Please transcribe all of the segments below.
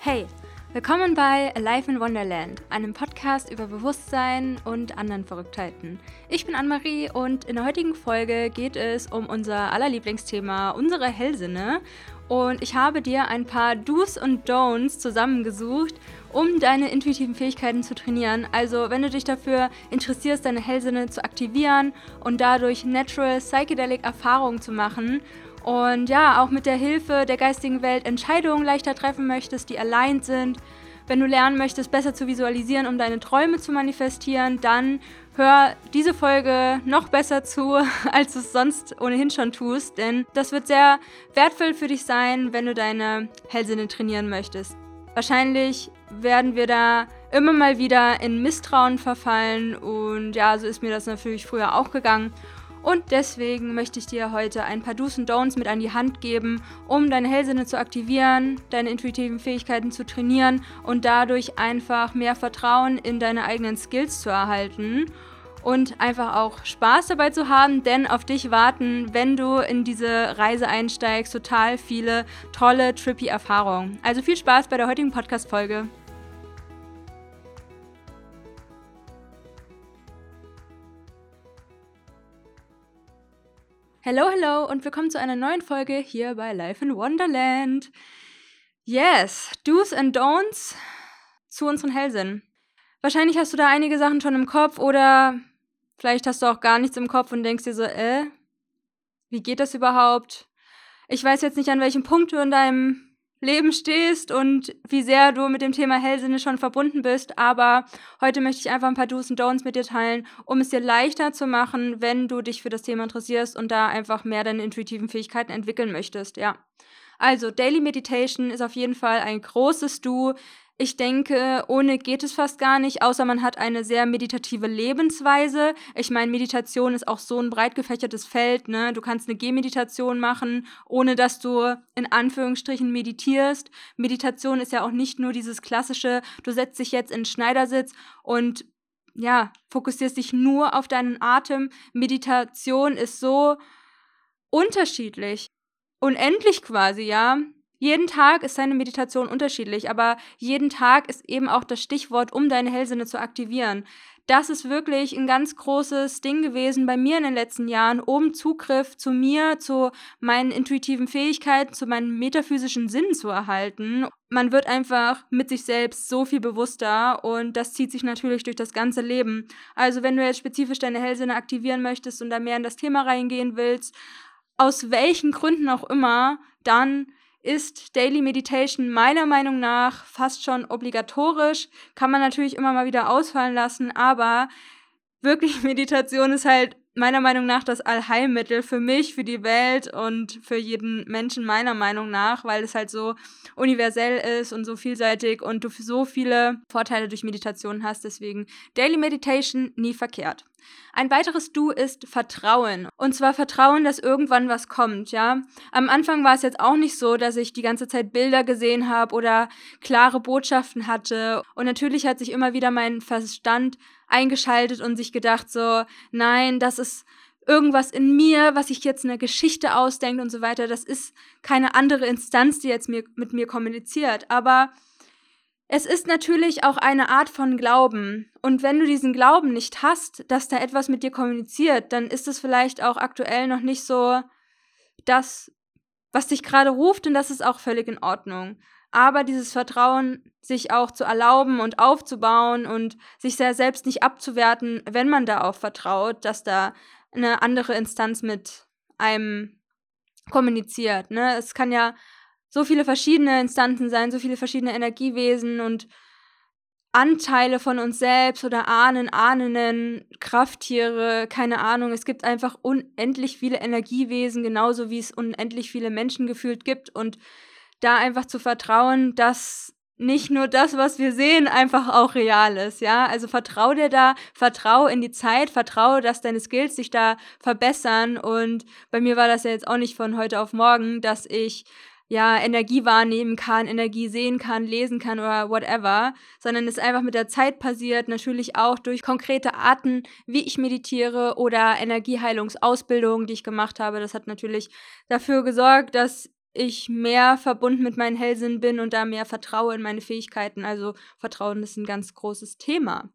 Hey, willkommen bei Alive in Wonderland, einem Podcast über Bewusstsein und anderen Verrücktheiten. Ich bin Anne-Marie und in der heutigen Folge geht es um unser allerlieblingsthema, unsere Hellsinne. Und ich habe dir ein paar Do's und Don'ts zusammengesucht, um deine intuitiven Fähigkeiten zu trainieren. Also, wenn du dich dafür interessierst, deine Hellsinne zu aktivieren und dadurch Natural Psychedelic Erfahrungen zu machen und ja, auch mit der Hilfe der geistigen Welt Entscheidungen leichter treffen möchtest, die aligned sind. Wenn du lernen möchtest, besser zu visualisieren, um deine Träume zu manifestieren, dann hör diese Folge noch besser zu, als du es sonst ohnehin schon tust, denn das wird sehr wertvoll für dich sein, wenn du deine Hellsinne trainieren möchtest. Wahrscheinlich werden wir da immer mal wieder in Misstrauen verfallen und ja, so ist mir das natürlich früher auch gegangen. Und deswegen möchte ich dir heute ein paar Do's und Don'ts mit an die Hand geben, um deine Hellsinne zu aktivieren, deine intuitiven Fähigkeiten zu trainieren und dadurch einfach mehr Vertrauen in deine eigenen Skills zu erhalten und einfach auch Spaß dabei zu haben, denn auf dich warten, wenn du in diese Reise einsteigst, total viele tolle, trippy Erfahrungen. Also viel Spaß bei der heutigen Podcast-Folge. Hello, hello und willkommen zu einer neuen Folge hier bei Life in Wonderland. Yes, Do's and Don'ts zu unseren Hellsinn. Wahrscheinlich hast du da einige Sachen schon im Kopf oder vielleicht hast du auch gar nichts im Kopf und denkst dir so, äh, wie geht das überhaupt? Ich weiß jetzt nicht, an welchem Punkt du in deinem Leben stehst und wie sehr du mit dem Thema Hellsinne schon verbunden bist. Aber heute möchte ich einfach ein paar Do's und Don'ts mit dir teilen, um es dir leichter zu machen, wenn du dich für das Thema interessierst und da einfach mehr deine intuitiven Fähigkeiten entwickeln möchtest. Ja. Also, Daily Meditation ist auf jeden Fall ein großes Du. Ich denke, ohne geht es fast gar nicht, außer man hat eine sehr meditative Lebensweise. Ich meine, Meditation ist auch so ein breit gefächertes Feld. Ne? Du kannst eine Gehmeditation machen, ohne dass du in Anführungsstrichen meditierst. Meditation ist ja auch nicht nur dieses klassische, du setzt dich jetzt in Schneidersitz und ja, fokussierst dich nur auf deinen Atem. Meditation ist so unterschiedlich. Unendlich quasi, ja. Jeden Tag ist deine Meditation unterschiedlich, aber jeden Tag ist eben auch das Stichwort, um deine Hellsinne zu aktivieren. Das ist wirklich ein ganz großes Ding gewesen bei mir in den letzten Jahren, um Zugriff zu mir, zu meinen intuitiven Fähigkeiten, zu meinen metaphysischen Sinnen zu erhalten. Man wird einfach mit sich selbst so viel bewusster und das zieht sich natürlich durch das ganze Leben. Also wenn du jetzt spezifisch deine Hellsinne aktivieren möchtest und da mehr in das Thema reingehen willst, aus welchen Gründen auch immer, dann ist Daily Meditation meiner Meinung nach fast schon obligatorisch. Kann man natürlich immer mal wieder ausfallen lassen, aber wirklich Meditation ist halt meiner Meinung nach das Allheilmittel für mich, für die Welt und für jeden Menschen meiner Meinung nach, weil es halt so universell ist und so vielseitig und du so viele Vorteile durch Meditation hast. Deswegen Daily Meditation nie verkehrt. Ein weiteres Du ist Vertrauen. Und zwar Vertrauen, dass irgendwann was kommt, ja. Am Anfang war es jetzt auch nicht so, dass ich die ganze Zeit Bilder gesehen habe oder klare Botschaften hatte. Und natürlich hat sich immer wieder mein Verstand eingeschaltet und sich gedacht so, nein, das ist irgendwas in mir, was sich jetzt eine Geschichte ausdenkt und so weiter. Das ist keine andere Instanz, die jetzt mir, mit mir kommuniziert. Aber es ist natürlich auch eine Art von Glauben. Und wenn du diesen Glauben nicht hast, dass da etwas mit dir kommuniziert, dann ist es vielleicht auch aktuell noch nicht so das, was dich gerade ruft und das ist auch völlig in Ordnung aber dieses Vertrauen sich auch zu erlauben und aufzubauen und sich sehr selbst nicht abzuwerten, wenn man da auch vertraut, dass da eine andere Instanz mit einem kommuniziert. Ne? Es kann ja so viele verschiedene Instanzen sein, so viele verschiedene Energiewesen und Anteile von uns selbst oder Ahnen, Ahnen, Krafttiere, keine Ahnung. Es gibt einfach unendlich viele Energiewesen, genauso wie es unendlich viele Menschen gefühlt gibt. Und da einfach zu vertrauen, dass nicht nur das, was wir sehen, einfach auch real ist, ja. Also vertrau dir da, vertrau in die Zeit, vertraue, dass deine Skills sich da verbessern. Und bei mir war das ja jetzt auch nicht von heute auf morgen, dass ich ja Energie wahrnehmen kann, Energie sehen kann, lesen kann oder whatever, sondern es einfach mit der Zeit passiert, natürlich auch durch konkrete Arten, wie ich meditiere oder Energieheilungsausbildungen, die ich gemacht habe. Das hat natürlich dafür gesorgt, dass ich mehr verbunden mit meinen Hellsinn bin und da mehr vertraue in meine Fähigkeiten. Also Vertrauen ist ein ganz großes Thema.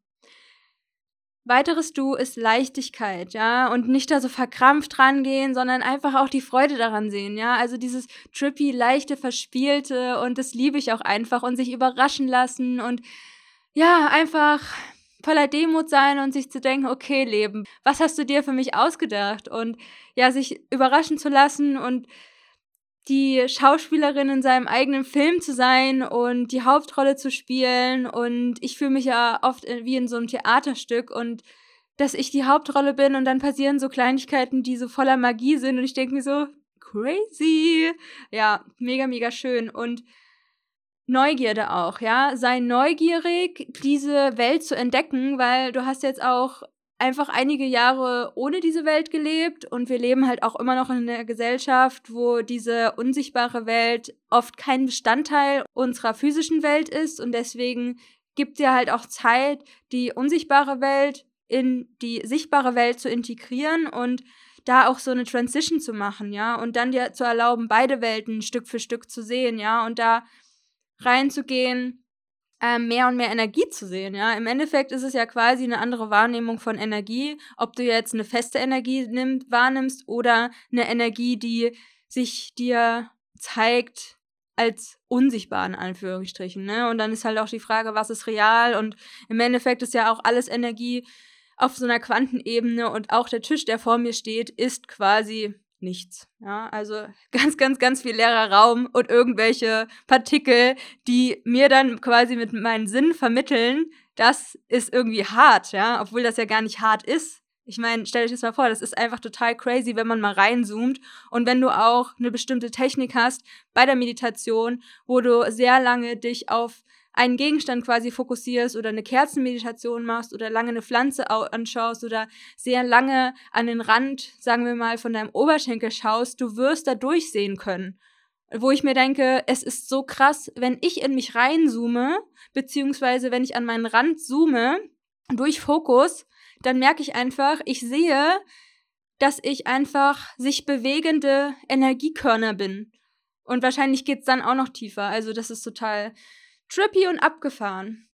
Weiteres Du ist Leichtigkeit, ja, und nicht da so verkrampft rangehen, sondern einfach auch die Freude daran sehen, ja. Also dieses trippy, leichte, verspielte und das liebe ich auch einfach und sich überraschen lassen und ja, einfach voller Demut sein und sich zu denken, okay, Leben, was hast du dir für mich ausgedacht? Und ja, sich überraschen zu lassen und die Schauspielerin in seinem eigenen Film zu sein und die Hauptrolle zu spielen. Und ich fühle mich ja oft wie in so einem Theaterstück und dass ich die Hauptrolle bin und dann passieren so Kleinigkeiten, die so voller Magie sind und ich denke mir so, crazy. Ja, mega, mega schön. Und Neugierde auch, ja. Sei neugierig, diese Welt zu entdecken, weil du hast jetzt auch einfach einige Jahre ohne diese Welt gelebt und wir leben halt auch immer noch in einer Gesellschaft, wo diese unsichtbare Welt oft kein Bestandteil unserer physischen Welt ist und deswegen gibt dir halt auch Zeit, die unsichtbare Welt in die sichtbare Welt zu integrieren und da auch so eine Transition zu machen, ja, und dann dir zu erlauben, beide Welten Stück für Stück zu sehen, ja, und da reinzugehen äh, mehr und mehr Energie zu sehen. Ja, im Endeffekt ist es ja quasi eine andere Wahrnehmung von Energie, ob du jetzt eine feste Energie nimmt, wahrnimmst oder eine Energie, die sich dir zeigt als unsichtbar in Anführungsstrichen. Ne? Und dann ist halt auch die Frage, was ist real? Und im Endeffekt ist ja auch alles Energie auf so einer Quantenebene und auch der Tisch, der vor mir steht, ist quasi nichts. Ja, also ganz, ganz, ganz viel leerer Raum und irgendwelche Partikel, die mir dann quasi mit meinen Sinnen vermitteln, das ist irgendwie hart, ja, obwohl das ja gar nicht hart ist. Ich meine, stell euch das mal vor, das ist einfach total crazy, wenn man mal reinzoomt und wenn du auch eine bestimmte Technik hast bei der Meditation, wo du sehr lange dich auf einen Gegenstand quasi fokussierst oder eine Kerzenmeditation machst oder lange eine Pflanze anschaust oder sehr lange an den Rand, sagen wir mal, von deinem Oberschenkel schaust, du wirst da durchsehen können. Wo ich mir denke, es ist so krass, wenn ich in mich reinzoome, beziehungsweise wenn ich an meinen Rand zoome, durch Fokus, dann merke ich einfach, ich sehe, dass ich einfach sich bewegende Energiekörner bin. Und wahrscheinlich geht's dann auch noch tiefer. Also das ist total Trippy und abgefahren.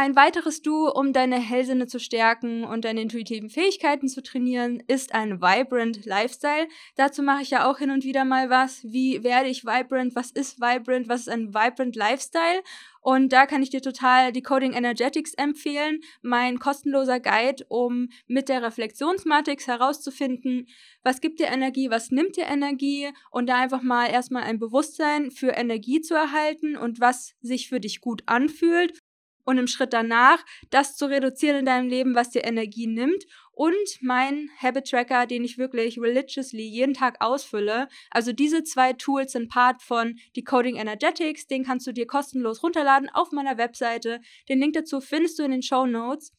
Ein weiteres Du, um deine Hellsinne zu stärken und deine intuitiven Fähigkeiten zu trainieren, ist ein Vibrant Lifestyle. Dazu mache ich ja auch hin und wieder mal was. Wie werde ich vibrant? Was ist vibrant? Was ist ein Vibrant Lifestyle? Und da kann ich dir total die Coding Energetics empfehlen, mein kostenloser Guide, um mit der Reflexionsmatrix herauszufinden, was gibt dir Energie, was nimmt dir Energie und da einfach mal erstmal ein Bewusstsein für Energie zu erhalten und was sich für dich gut anfühlt und im Schritt danach das zu reduzieren in deinem Leben, was dir Energie nimmt und mein Habit Tracker, den ich wirklich religiously jeden Tag ausfülle. Also diese zwei Tools sind Part von Decoding Energetics, den kannst du dir kostenlos runterladen auf meiner Webseite. Den Link dazu findest du in den Show Notes.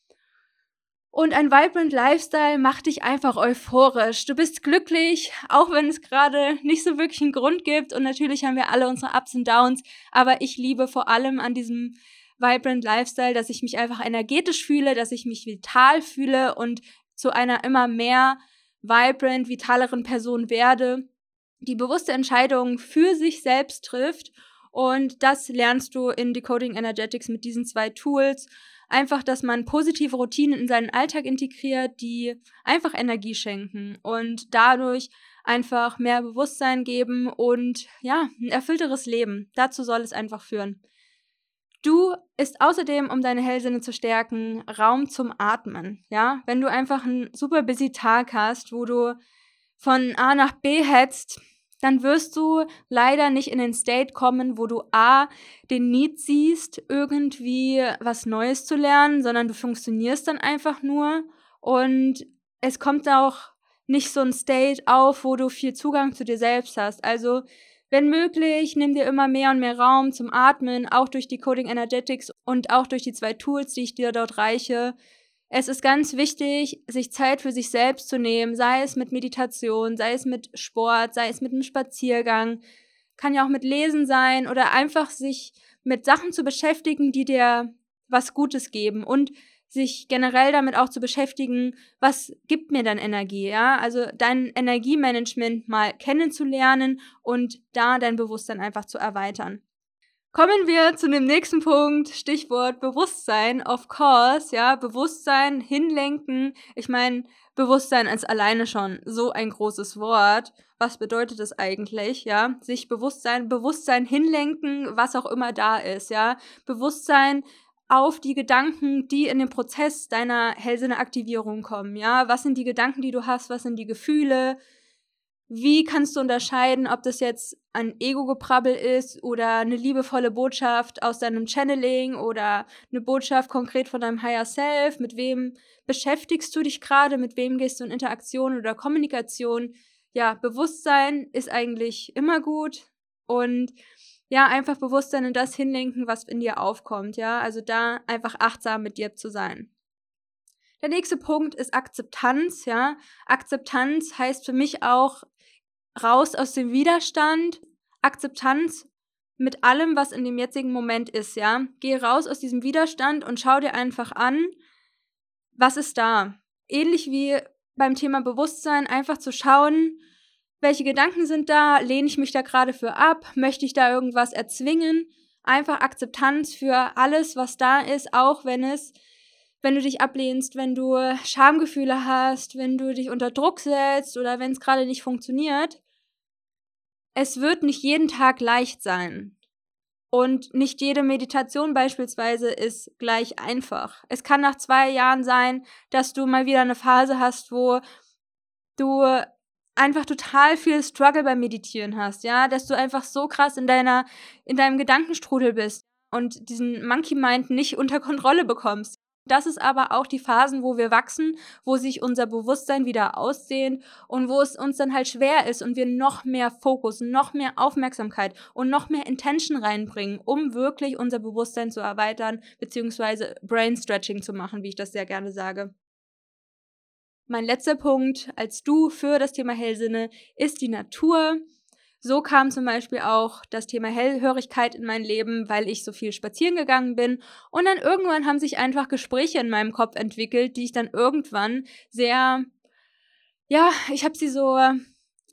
Und ein Vibrant Lifestyle macht dich einfach euphorisch. Du bist glücklich, auch wenn es gerade nicht so wirklich einen Grund gibt. Und natürlich haben wir alle unsere Ups und Downs. Aber ich liebe vor allem an diesem Vibrant Lifestyle, dass ich mich einfach energetisch fühle, dass ich mich vital fühle und zu einer immer mehr vibrant, vitaleren Person werde, die bewusste Entscheidungen für sich selbst trifft. Und das lernst du in Decoding Energetics mit diesen zwei Tools. Einfach, dass man positive Routinen in seinen Alltag integriert, die einfach Energie schenken und dadurch einfach mehr Bewusstsein geben und ja, ein erfüllteres Leben. Dazu soll es einfach führen. Du ist außerdem, um deine Hellsinne zu stärken, Raum zum Atmen. Ja, wenn du einfach einen super busy Tag hast, wo du von A nach B hetzt, dann wirst du leider nicht in den State kommen, wo du A, den Need siehst, irgendwie was Neues zu lernen, sondern du funktionierst dann einfach nur und es kommt auch nicht so ein State auf, wo du viel Zugang zu dir selbst hast. Also wenn möglich, nimm dir immer mehr und mehr Raum zum Atmen, auch durch die Coding Energetics und auch durch die zwei Tools, die ich dir dort reiche. Es ist ganz wichtig, sich Zeit für sich selbst zu nehmen, sei es mit Meditation, sei es mit Sport, sei es mit einem Spaziergang, kann ja auch mit Lesen sein oder einfach sich mit Sachen zu beschäftigen, die dir was Gutes geben und sich generell damit auch zu beschäftigen, was gibt mir dann Energie, ja? Also dein Energiemanagement mal kennenzulernen und da dein Bewusstsein einfach zu erweitern. Kommen wir zu dem nächsten Punkt, Stichwort Bewusstsein, of course, ja, Bewusstsein, hinlenken. Ich meine, Bewusstsein ist alleine schon so ein großes Wort. Was bedeutet es eigentlich, ja? Sich Bewusstsein, Bewusstsein hinlenken, was auch immer da ist, ja? Bewusstsein auf die Gedanken, die in den Prozess deiner Hellsinneaktivierung kommen, ja? Was sind die Gedanken, die du hast? Was sind die Gefühle? Wie kannst du unterscheiden, ob das jetzt ein Ego-Geprabbel ist oder eine liebevolle Botschaft aus deinem Channeling oder eine Botschaft konkret von deinem Higher Self? Mit wem beschäftigst du dich gerade? Mit wem gehst du in Interaktion oder Kommunikation? Ja, Bewusstsein ist eigentlich immer gut und ja, einfach Bewusstsein in das hinlenken, was in dir aufkommt, ja? Also da einfach achtsam mit dir zu sein. Der nächste Punkt ist Akzeptanz, ja? Akzeptanz heißt für mich auch raus aus dem Widerstand, Akzeptanz mit allem, was in dem jetzigen Moment ist, ja. Geh raus aus diesem Widerstand und schau dir einfach an, was ist da. Ähnlich wie beim Thema Bewusstsein, einfach zu schauen, welche Gedanken sind da, lehne ich mich da gerade für ab, möchte ich da irgendwas erzwingen, einfach Akzeptanz für alles, was da ist, auch wenn es, wenn du dich ablehnst, wenn du Schamgefühle hast, wenn du dich unter Druck setzt oder wenn es gerade nicht funktioniert, es wird nicht jeden Tag leicht sein. Und nicht jede Meditation beispielsweise ist gleich einfach. Es kann nach zwei Jahren sein, dass du mal wieder eine Phase hast, wo du einfach total viel Struggle beim Meditieren hast, ja, dass du einfach so krass in deiner, in deinem Gedankenstrudel bist und diesen Monkey Mind nicht unter Kontrolle bekommst. Das ist aber auch die Phasen, wo wir wachsen, wo sich unser Bewusstsein wieder aussehen und wo es uns dann halt schwer ist und wir noch mehr Fokus, noch mehr Aufmerksamkeit und noch mehr Intention reinbringen, um wirklich unser Bewusstsein zu erweitern, beziehungsweise Brain Stretching zu machen, wie ich das sehr gerne sage. Mein letzter Punkt als Du für das Thema Hellsinne ist die Natur. So kam zum Beispiel auch das Thema Hellhörigkeit in mein Leben, weil ich so viel spazieren gegangen bin. Und dann irgendwann haben sich einfach Gespräche in meinem Kopf entwickelt, die ich dann irgendwann sehr, ja, ich habe sie so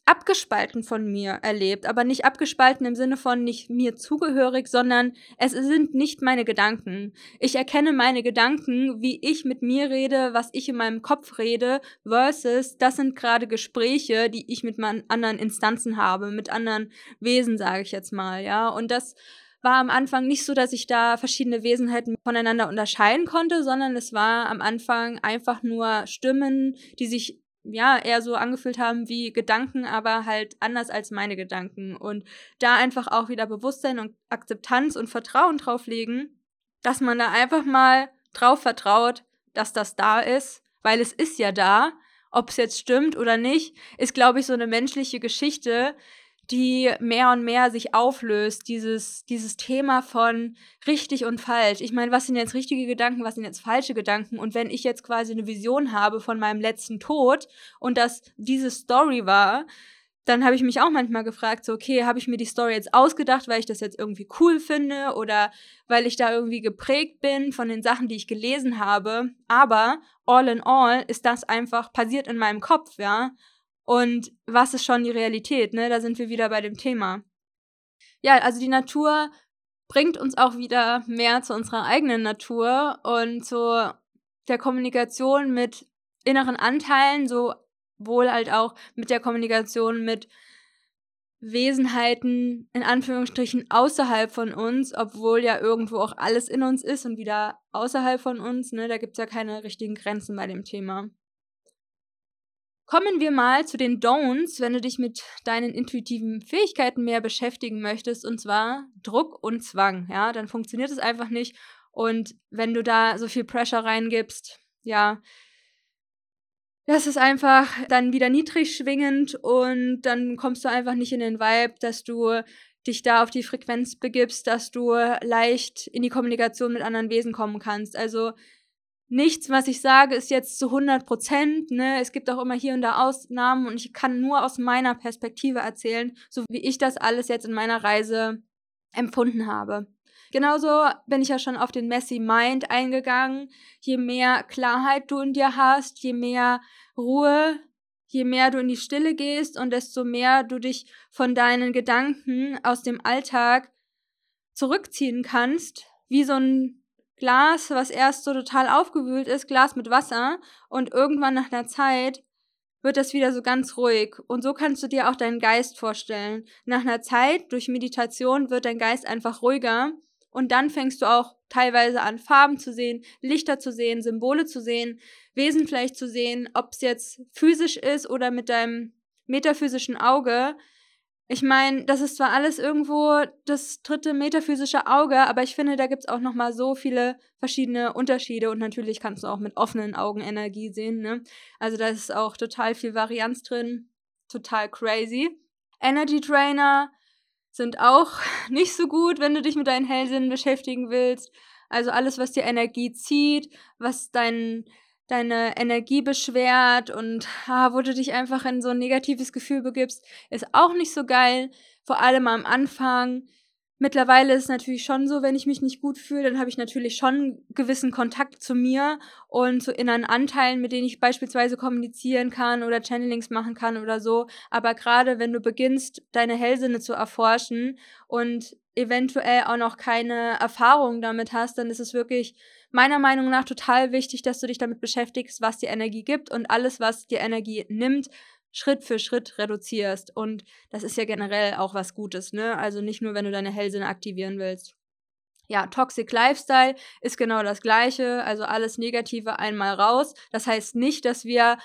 abgespalten von mir erlebt, aber nicht abgespalten im Sinne von nicht mir zugehörig, sondern es sind nicht meine Gedanken. Ich erkenne meine Gedanken, wie ich mit mir rede, was ich in meinem Kopf rede, versus das sind gerade Gespräche, die ich mit meinen anderen Instanzen habe, mit anderen Wesen, sage ich jetzt mal, ja. Und das war am Anfang nicht so, dass ich da verschiedene Wesenheiten voneinander unterscheiden konnte, sondern es war am Anfang einfach nur Stimmen, die sich ja, eher so angefühlt haben wie Gedanken, aber halt anders als meine Gedanken. Und da einfach auch wieder Bewusstsein und Akzeptanz und Vertrauen drauf legen, dass man da einfach mal drauf vertraut, dass das da ist, weil es ist ja da. Ob es jetzt stimmt oder nicht, ist, glaube ich, so eine menschliche Geschichte, die mehr und mehr sich auflöst, dieses, dieses Thema von richtig und falsch. Ich meine, was sind jetzt richtige Gedanken, was sind jetzt falsche Gedanken? Und wenn ich jetzt quasi eine Vision habe von meinem letzten Tod und das diese Story war, dann habe ich mich auch manchmal gefragt, so, okay, habe ich mir die Story jetzt ausgedacht, weil ich das jetzt irgendwie cool finde oder weil ich da irgendwie geprägt bin von den Sachen, die ich gelesen habe. Aber all in all ist das einfach passiert in meinem Kopf, ja. Und was ist schon die Realität, ne? Da sind wir wieder bei dem Thema. Ja, also die Natur bringt uns auch wieder mehr zu unserer eigenen Natur und zu der Kommunikation mit inneren Anteilen, sowohl halt auch mit der Kommunikation mit Wesenheiten in Anführungsstrichen außerhalb von uns, obwohl ja irgendwo auch alles in uns ist und wieder außerhalb von uns, ne? Da gibt's ja keine richtigen Grenzen bei dem Thema. Kommen wir mal zu den Don'ts, wenn du dich mit deinen intuitiven Fähigkeiten mehr beschäftigen möchtest, und zwar Druck und Zwang. Ja, dann funktioniert es einfach nicht. Und wenn du da so viel Pressure reingibst, ja, das ist einfach dann wieder niedrig schwingend und dann kommst du einfach nicht in den Vibe, dass du dich da auf die Frequenz begibst, dass du leicht in die Kommunikation mit anderen Wesen kommen kannst. Also nichts, was ich sage, ist jetzt zu 100 Prozent. Ne? Es gibt auch immer hier und da Ausnahmen und ich kann nur aus meiner Perspektive erzählen, so wie ich das alles jetzt in meiner Reise empfunden habe. Genauso bin ich ja schon auf den Messy Mind eingegangen. Je mehr Klarheit du in dir hast, je mehr Ruhe, je mehr du in die Stille gehst und desto mehr du dich von deinen Gedanken aus dem Alltag zurückziehen kannst, wie so ein Glas, was erst so total aufgewühlt ist, Glas mit Wasser und irgendwann nach einer Zeit wird das wieder so ganz ruhig. Und so kannst du dir auch deinen Geist vorstellen. Nach einer Zeit, durch Meditation, wird dein Geist einfach ruhiger. Und dann fängst du auch teilweise an, Farben zu sehen, Lichter zu sehen, Symbole zu sehen, Wesen vielleicht zu sehen, ob es jetzt physisch ist oder mit deinem metaphysischen Auge. Ich meine, das ist zwar alles irgendwo das dritte metaphysische Auge, aber ich finde, da gibt es auch noch mal so viele verschiedene Unterschiede und natürlich kannst du auch mit offenen Augen Energie sehen. Ne? Also da ist auch total viel Varianz drin, total crazy. Energy Trainer sind auch nicht so gut, wenn du dich mit deinen Hellsinnen beschäftigen willst. Also alles, was dir Energie zieht, was deinen deine Energie beschwert und ah, wo du dich einfach in so ein negatives Gefühl begibst, ist auch nicht so geil. Vor allem am Anfang. Mittlerweile ist es natürlich schon so, wenn ich mich nicht gut fühle, dann habe ich natürlich schon gewissen Kontakt zu mir und zu inneren Anteilen, mit denen ich beispielsweise kommunizieren kann oder Channelings machen kann oder so. Aber gerade wenn du beginnst, deine Hellsinne zu erforschen und eventuell auch noch keine Erfahrung damit hast, dann ist es wirklich meiner Meinung nach total wichtig, dass du dich damit beschäftigst, was dir Energie gibt und alles, was dir Energie nimmt, Schritt für Schritt reduzierst. Und das ist ja generell auch was Gutes, ne? Also nicht nur, wenn du deine Hellsinne aktivieren willst. Ja, Toxic Lifestyle ist genau das Gleiche, also alles Negative einmal raus. Das heißt nicht, dass wir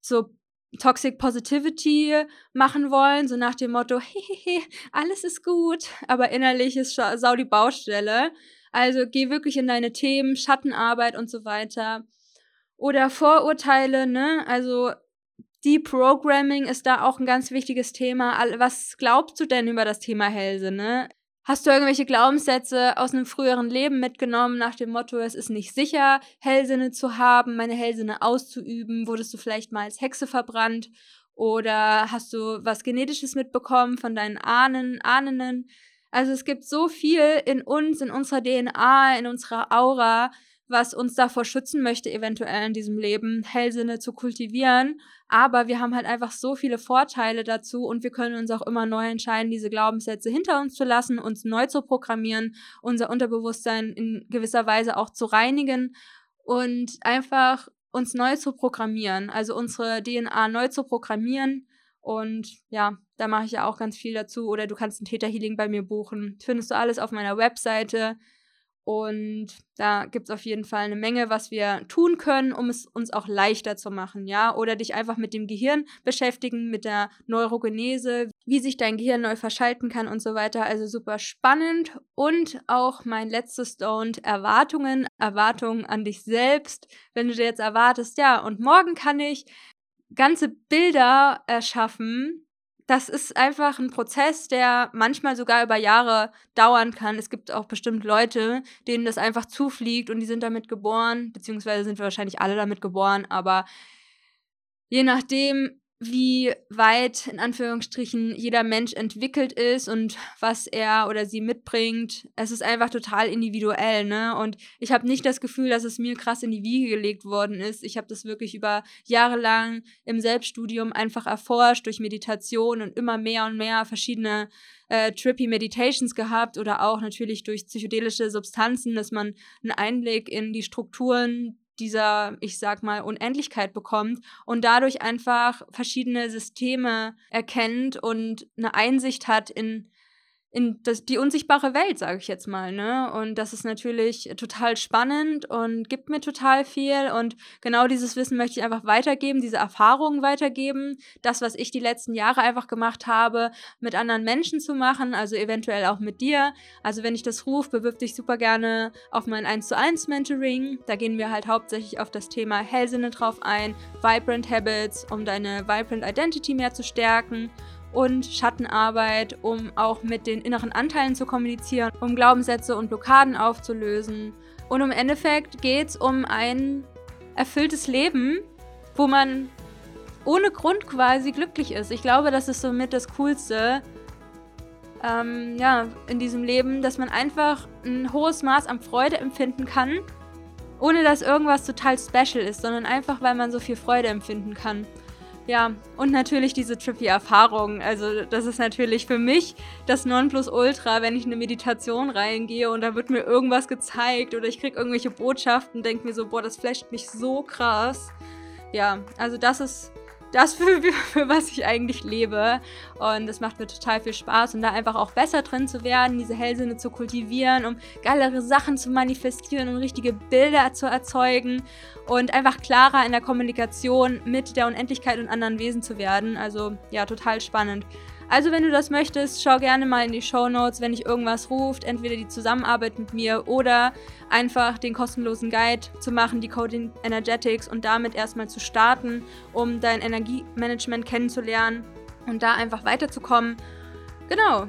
so Toxic Positivity machen wollen, so nach dem Motto, hehehe, alles ist gut, aber innerlich ist sau die Baustelle. Also geh wirklich in deine Themen, Schattenarbeit und so weiter. Oder Vorurteile, ne? Also Deprogramming ist da auch ein ganz wichtiges Thema. Was glaubst du denn über das Thema Helse, ne? Hast du irgendwelche Glaubenssätze aus einem früheren Leben mitgenommen nach dem Motto, es ist nicht sicher, Hellsinne zu haben, meine Hellsinne auszuüben? Wurdest du vielleicht mal als Hexe verbrannt? Oder hast du was Genetisches mitbekommen von deinen Ahnen, Ahnen? Also es gibt so viel in uns, in unserer DNA, in unserer Aura, was uns davor schützen möchte, eventuell in diesem Leben Hellsinne zu kultivieren. Aber wir haben halt einfach so viele Vorteile dazu und wir können uns auch immer neu entscheiden, diese Glaubenssätze hinter uns zu lassen, uns neu zu programmieren, unser Unterbewusstsein in gewisser Weise auch zu reinigen und einfach uns neu zu programmieren, also unsere DNA neu zu programmieren und ja, da mache ich ja auch ganz viel dazu. Oder du kannst ein Theta Healing bei mir buchen. Findest du alles auf meiner Webseite. Und da gibt es auf jeden Fall eine Menge, was wir tun können, um es uns auch leichter zu machen, ja. Oder dich einfach mit dem Gehirn beschäftigen, mit der Neurogenese, wie sich dein Gehirn neu verschalten kann und so weiter. Also super spannend. Und auch mein letztes Stone, Erwartungen, Erwartungen an dich selbst. Wenn du dir jetzt erwartest, ja, und morgen kann ich ganze Bilder erschaffen, das ist einfach ein Prozess, der manchmal sogar über Jahre dauern kann. Es gibt auch bestimmt Leute, denen das einfach zufliegt und die sind damit geboren, beziehungsweise sind wir wahrscheinlich alle damit geboren, aber je nachdem, wie weit in Anführungsstrichen jeder Mensch entwickelt ist und was er oder sie mitbringt. Es ist einfach total individuell, ne? Und ich habe nicht das Gefühl, dass es mir krass in die Wiege gelegt worden ist. Ich habe das wirklich über Jahre lang im Selbststudium einfach erforscht durch Meditation und immer mehr und mehr verschiedene äh, trippy Meditations gehabt oder auch natürlich durch psychedelische Substanzen, dass man einen Einblick in die Strukturen dieser, ich sag mal, Unendlichkeit bekommt und dadurch einfach verschiedene Systeme erkennt und eine Einsicht hat in in das, die unsichtbare Welt, sage ich jetzt mal. Ne? Und das ist natürlich total spannend und gibt mir total viel. Und genau dieses Wissen möchte ich einfach weitergeben, diese Erfahrungen weitergeben. Das, was ich die letzten Jahre einfach gemacht habe, mit anderen Menschen zu machen, also eventuell auch mit dir. Also wenn ich das rufe, bewirb dich super gerne auf mein 1 zu 1 Mentoring. Da gehen wir halt hauptsächlich auf das Thema Hellsinne drauf ein, Vibrant Habits, um deine Vibrant Identity mehr zu stärken und Schattenarbeit, um auch mit den inneren Anteilen zu kommunizieren, um Glaubenssätze und Blockaden aufzulösen. Und im Endeffekt geht es um ein erfülltes Leben, wo man ohne Grund quasi glücklich ist. Ich glaube, das ist somit das Coolste, ähm, ja, in diesem Leben, dass man einfach ein hohes Maß an Freude empfinden kann, ohne dass irgendwas total special ist, sondern einfach, weil man so viel Freude empfinden kann. Ja, und natürlich diese trippy Erfahrung. Also, das ist natürlich für mich das Nonplusultra, wenn ich in eine Meditation reingehe und da wird mir irgendwas gezeigt oder ich kriege irgendwelche Botschaften, denke mir so, boah, das flasht mich so krass. Ja, also das ist das, für, für was ich eigentlich lebe. Und es macht mir total viel Spaß, um da einfach auch besser drin zu werden, diese Hellsinne zu kultivieren, um geilere Sachen zu manifestieren und richtige Bilder zu erzeugen und einfach klarer in der Kommunikation mit der Unendlichkeit und anderen Wesen zu werden. Also ja, total spannend. Also wenn du das möchtest, schau gerne mal in die Show Notes, wenn dich irgendwas ruft, entweder die Zusammenarbeit mit mir oder einfach den kostenlosen Guide zu machen, die Coding Energetics und damit erstmal zu starten, um dein Energiemanagement kennenzulernen und da einfach weiterzukommen. Genau.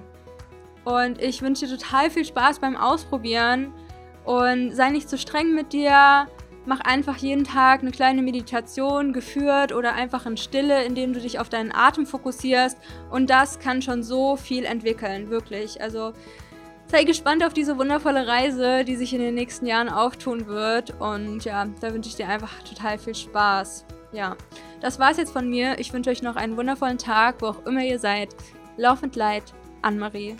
Und ich wünsche dir total viel Spaß beim Ausprobieren und sei nicht zu streng mit dir mach einfach jeden Tag eine kleine Meditation geführt oder einfach in Stille, indem du dich auf deinen Atem fokussierst. Und das kann schon so viel entwickeln, wirklich. Also sei gespannt auf diese wundervolle Reise, die sich in den nächsten Jahren auftun wird. Und ja, da wünsche ich dir einfach total viel Spaß. Ja, das war's jetzt von mir. Ich wünsche euch noch einen wundervollen Tag, wo auch immer ihr seid. Laufend Leid, Anne-Marie.